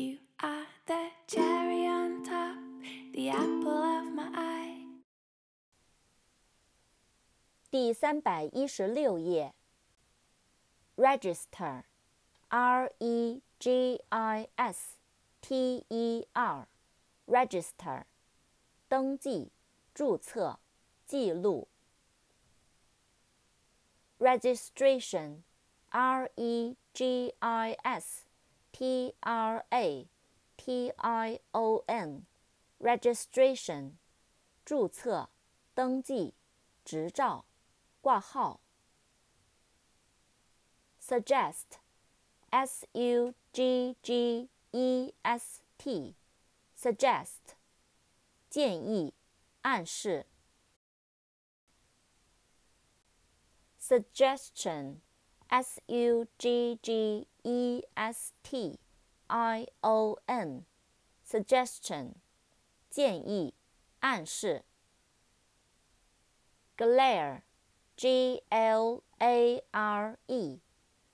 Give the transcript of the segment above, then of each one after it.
You are the cherry on top, the apple of my eye. 第三百一十六页。Register, R E G I S T E R, register, 登记、注册、记录。Registration, R E G I S T R A T I O N, registration, 注册、登记、执照、挂号。Suggest, S U G G E S T, suggest, 建议、暗示。Suggestion, S U G G E S T I O N, suggestion, 建议、暗示。Glare, G L A R E,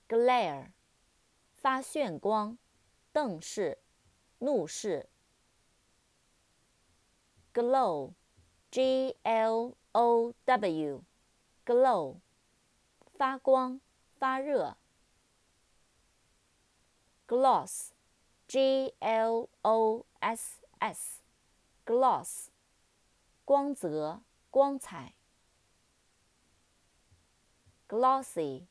glare, 发眩光、瞪视、怒视。Glow, G L O W, glow, 发光、 发热。Gloss, G L O S S, gloss, 光泽、光彩。Glossy,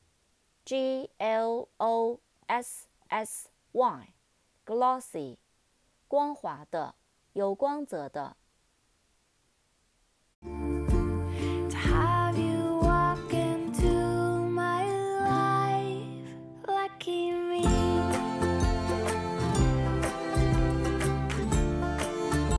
G L O S S Y, glossy, 光滑的、有光泽的。